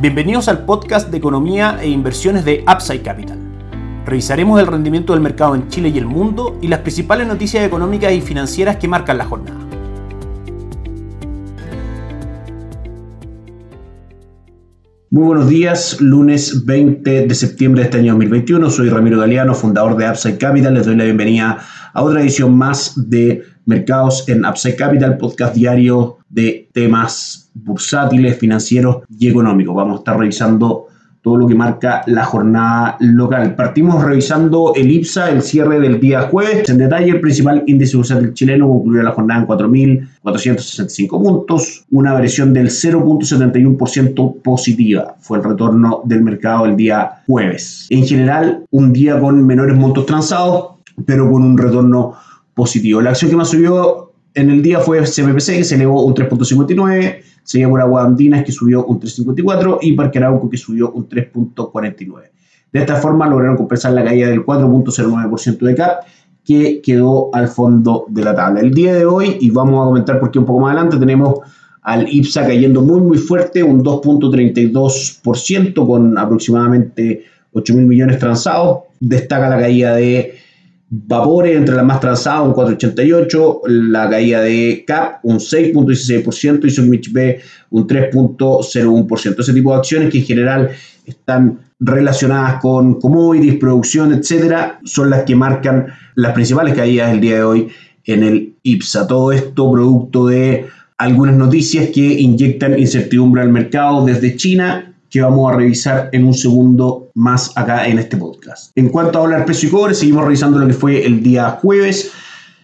Bienvenidos al podcast de economía e inversiones de Upside Capital. Revisaremos el rendimiento del mercado en Chile y el mundo y las principales noticias económicas y financieras que marcan la jornada. Muy buenos días, lunes 20 de septiembre de este año 2021. Soy Ramiro Galeano, fundador de Upside Capital. Les doy la bienvenida a otra edición más de Mercados en Upside Capital, podcast diario de temas bursátiles, financieros y económicos. Vamos a estar revisando todo lo que marca la jornada local. Partimos revisando el IPSA, el cierre del día jueves. En detalle, el principal índice bursátil chileno concluyó la jornada en 4.465 puntos, una variación del 0.71% positiva. Fue el retorno del mercado el día jueves. En general, un día con menores montos transados, pero con un retorno positivo. La acción que más subió en el día fue CPPC, que se elevó un 3.59, seguía por Aguandinas, que subió un 3.54, y Parque Arauco, que subió un 3.49. De esta forma lograron compensar la caída del 4.09% de CAP, que quedó al fondo de la tabla. El día de hoy, y vamos a comentar por qué un poco más adelante, tenemos al IPSA cayendo muy muy fuerte, un 2.32% con aproximadamente 8 mil millones transados. Destaca la caída de Vapores entre las más transadas, un 4,88%, la caída de CAP un 6,16% y Submich B un 3,01%. Ese tipo de acciones que en general están relacionadas con commodities, producción, etcétera, son las que marcan las principales caídas del día de hoy en el IPSA. Todo esto producto de algunas noticias que inyectan incertidumbre al mercado desde China que vamos a revisar en un segundo más acá en este podcast. En cuanto a dólar, precio y cobre, seguimos revisando lo que fue el día jueves.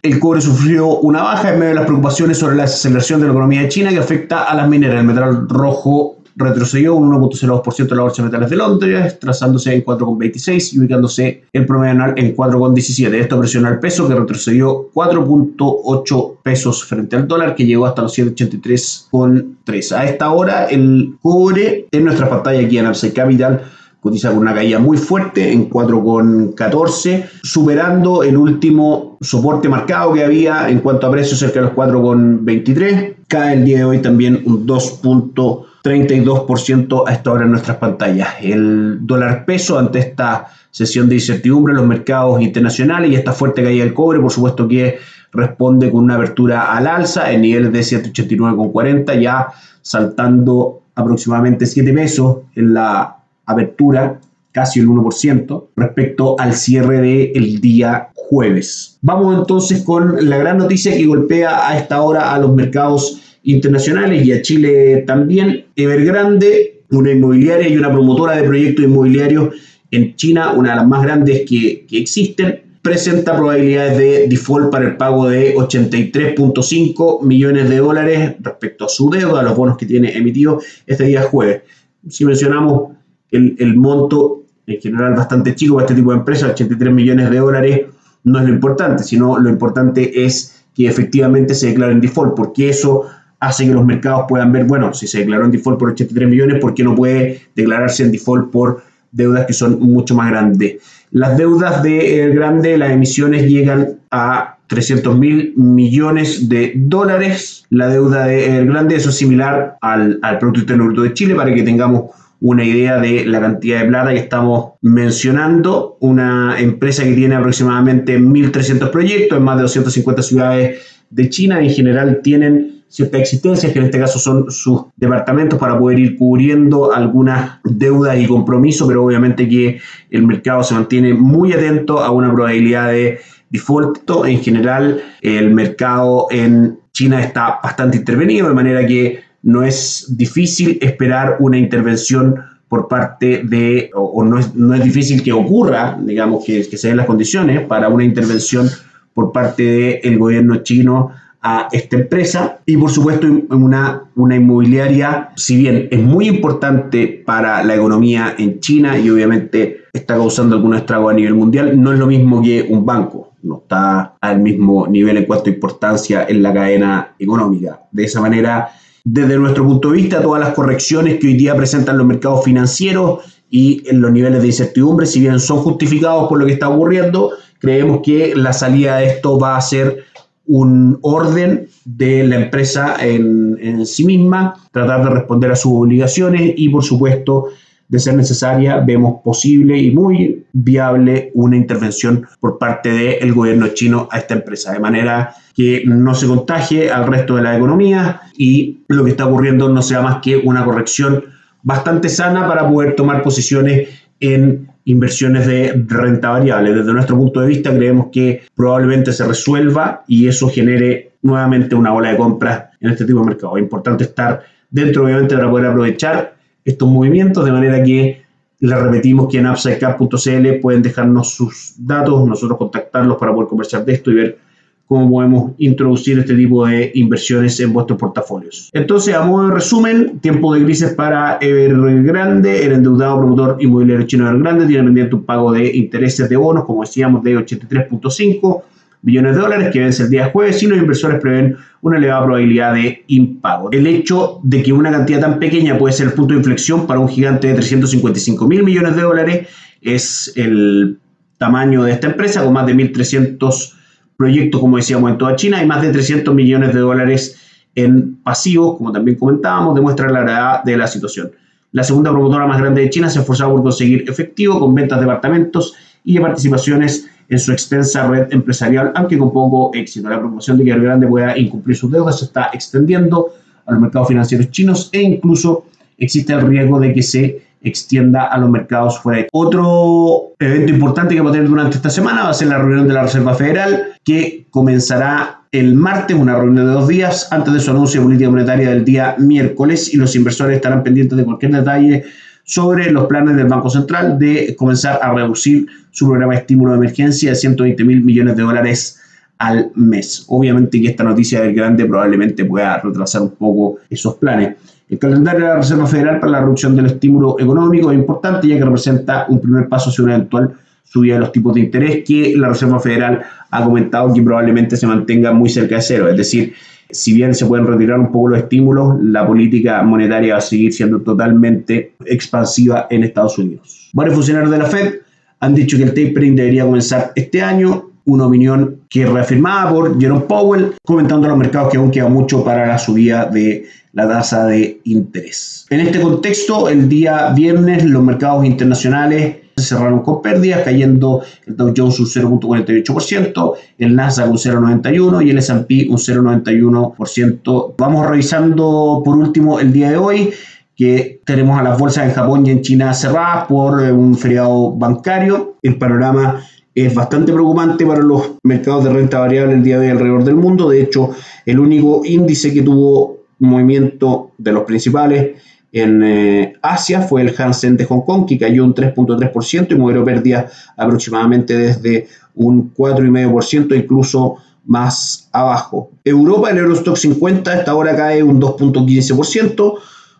El cobre sufrió una baja en medio de las preocupaciones sobre la desaceleración de la economía de China que afecta a las mineras. El metal rojo retrocedió un 1.02% en la bolsa de metales de Londres, trazándose en 4,26 y ubicándose el promedio anual en 4,17. Esto presiona el peso que retrocedió 4.8 pesos frente al dólar que llegó hasta los 183,3. A esta hora el cobre en nuestra pantalla aquí en Upside Capital cotiza con una caída muy fuerte en 4,14, superando el último soporte marcado que había en cuanto a precios cerca de los 4,23. Cae el día de hoy también un 2.32% a esta hora en nuestras pantallas. El dólar peso ante esta sesión de incertidumbre en los mercados internacionales y esta fuerte caída del cobre, por supuesto que responde con una apertura al alza en niveles de 789,40, ya saltando aproximadamente 7 pesos en la apertura, casi el 1%, respecto al cierre del día jueves. Vamos entonces con la gran noticia que golpea a esta hora a los mercados internacionales y a Chile también. Evergrande, una inmobiliaria y una promotora de proyectos inmobiliarios en China, una de las más grandes que, existen, presenta probabilidades de default para el pago de 83.5 millones de dólares respecto a su deuda, a los bonos que tiene emitidos este día jueves. Si mencionamos el, monto en general bastante chico para este tipo de empresas, 83 millones de dólares, no es lo importante, sino lo importante es que efectivamente se declare en default, porque eso hace que los mercados puedan ver, bueno, si se declaró en default por 83 millones, ¿por qué no puede declararse en default por deudas que son mucho más grandes? Las deudas de El Grande, las emisiones llegan a 300 mil millones de dólares. La deuda de El Grande, eso es similar al, al Producto Interno Bruto de Chile, para que tengamos una idea de la cantidad de plata que estamos mencionando. Una empresa que tiene aproximadamente 1.300 proyectos en más de 250 ciudades de China. En general tienen ciertas existencias, que en este caso son sus departamentos para poder ir cubriendo algunas deudas y compromisos, pero obviamente que el mercado se mantiene muy atento a una probabilidad de default. En general, el mercado en China está bastante intervenido, de manera que no es difícil esperar una intervención por parte de, o, no, es, no, es, difícil que ocurra, digamos, que, que, se den las condiciones para una intervención por parte del gobierno chino a esta empresa y por supuesto una, una inmobiliaria, si bien es muy importante para la economía en China y obviamente está causando algún estrago a nivel mundial, no es lo mismo que un banco, no está al mismo nivel en cuanto a importancia en la cadena económica. De esa manera, desde nuestro punto de vista, todas las correcciones que hoy día presentan los mercados financieros y los niveles de incertidumbre, si bien son justificados por lo que está ocurriendo, creemos que la salida de esto va a ser un orden de la empresa en, sí misma, tratar de responder a sus obligaciones y, por supuesto, de ser necesaria, vemos posible y muy viable una intervención por parte del gobierno chino a esta empresa, de manera que no se contagie al resto de la economía y lo que está ocurriendo no sea más que una corrección bastante sana para poder tomar posiciones en inversiones de renta variable. Desde nuestro punto de vista creemos que probablemente se resuelva y eso genere nuevamente una ola de compras en este tipo de mercado. Es importante estar dentro, obviamente, para poder aprovechar estos movimientos, de manera que les repetimos que en upsidecap.cl pueden dejarnos sus datos, nosotros contactarlos para poder conversar de esto y ver cómo podemos introducir este tipo de inversiones en vuestros portafolios. Entonces, a modo de resumen, tiempo de crisis para Evergrande, el endeudado promotor inmobiliario chino Evergrande tiene pendiente un pago de intereses de bonos, como decíamos, de 83.5 billones de dólares que vence el día jueves y los inversores prevén una elevada probabilidad de impago. El hecho de que una cantidad tan pequeña puede ser el punto de inflexión para un gigante de 355 mil millones de dólares es el tamaño de esta empresa con más de 1.300 proyectos, como decíamos, en toda China y más de 300 millones de dólares en pasivos, como también comentábamos, demuestra la gravedad de la situación. La segunda promotora más grande de China se ha esforzado por conseguir efectivo con ventas de departamentos y de participaciones en su extensa red empresarial, aunque con poco éxito. La promoción de que Grande pueda incumplir sus deudas se está extendiendo a los mercados financieros chinos e incluso existe el riesgo de que se extienda a los mercados fuera. Otro evento importante que va a tener durante esta semana va a ser la reunión de la Reserva Federal, que comenzará el martes, una reunión de dos días, antes de su anuncio de política monetaria del día miércoles, y los inversores estarán pendientes de cualquier detalle sobre los planes del Banco Central de comenzar a reducir su programa de estímulo de emergencia de 120 mil millones de dólares al mes. Obviamente que esta noticia del grande probablemente pueda retrasar un poco esos planes. El calendario de la Reserva Federal para la reducción del estímulo económico es importante ya que representa un primer paso hacia una eventual subida de los tipos de interés que la Reserva Federal ha comentado que probablemente se mantenga muy cerca de cero. Es decir, si bien se pueden retirar un poco los estímulos, la política monetaria va a seguir siendo totalmente expansiva en Estados Unidos. Varios funcionarios de la Fed han dicho que el tapering debería comenzar este año, una opinión que reafirmada por Jerome Powell, comentando los mercados que aún queda mucho para la subida de la tasa de interés. En este contexto, el día viernes los mercados internacionales se cerraron con pérdidas, cayendo el Dow Jones un 0.48%, el Nasdaq un 0.91% y el S&P un 0.91%. Vamos revisando por último el día de hoy que tenemos a las bolsas en Japón y en China cerradas por eh, un feriado bancario. El panorama es bastante preocupante para los mercados de renta variable el día de hoy alrededor del mundo. De hecho, el único índice que tuvo movimiento de los principales en eh, Asia fue el Hansen de Hong Kong, que cayó un 3.3% y movió pérdidas aproximadamente desde un 4,5%, incluso más abajo. Europa, el Eurostock 50, hasta ahora cae un 2.15%,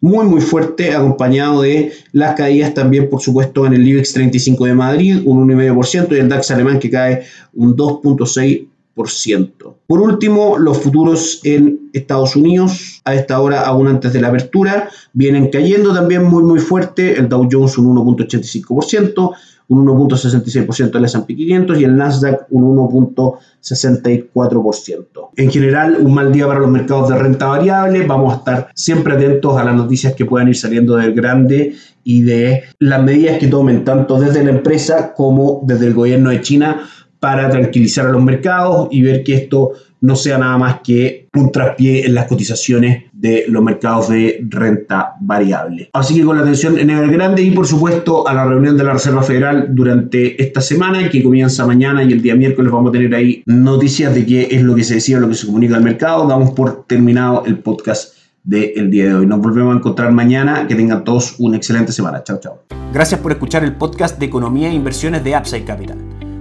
muy muy fuerte, acompañado de las caídas también, por supuesto, en el IBEX 35 de Madrid, un 1,5%, y el DAX alemán que cae un 2.6%. Por último, los futuros en Estados Unidos, a esta hora, aún antes de la apertura, vienen cayendo también muy, muy fuerte. El Dow Jones un 1.85%, un 1.66% el S&P 500 y el Nasdaq un 1.64%. En general, un mal día para los mercados de renta variable. Vamos a estar siempre atentos a las noticias que puedan ir saliendo del grande y de las medidas que tomen tanto desde la empresa como desde el gobierno de China para tranquilizar a los mercados y ver que esto no sea nada más que un traspié en las cotizaciones de los mercados de renta variable. Así que con la atención en el grande y por supuesto a la reunión de la Reserva Federal durante esta semana que comienza mañana y el día miércoles vamos a tener ahí noticias de qué es lo que se decía, lo que se comunica al mercado. Damos por terminado el podcast del día de hoy. Nos volvemos a encontrar mañana. Que tengan todos una excelente semana. Chao, chao. Gracias por escuchar el podcast de Economía e Inversiones de Upside Capital.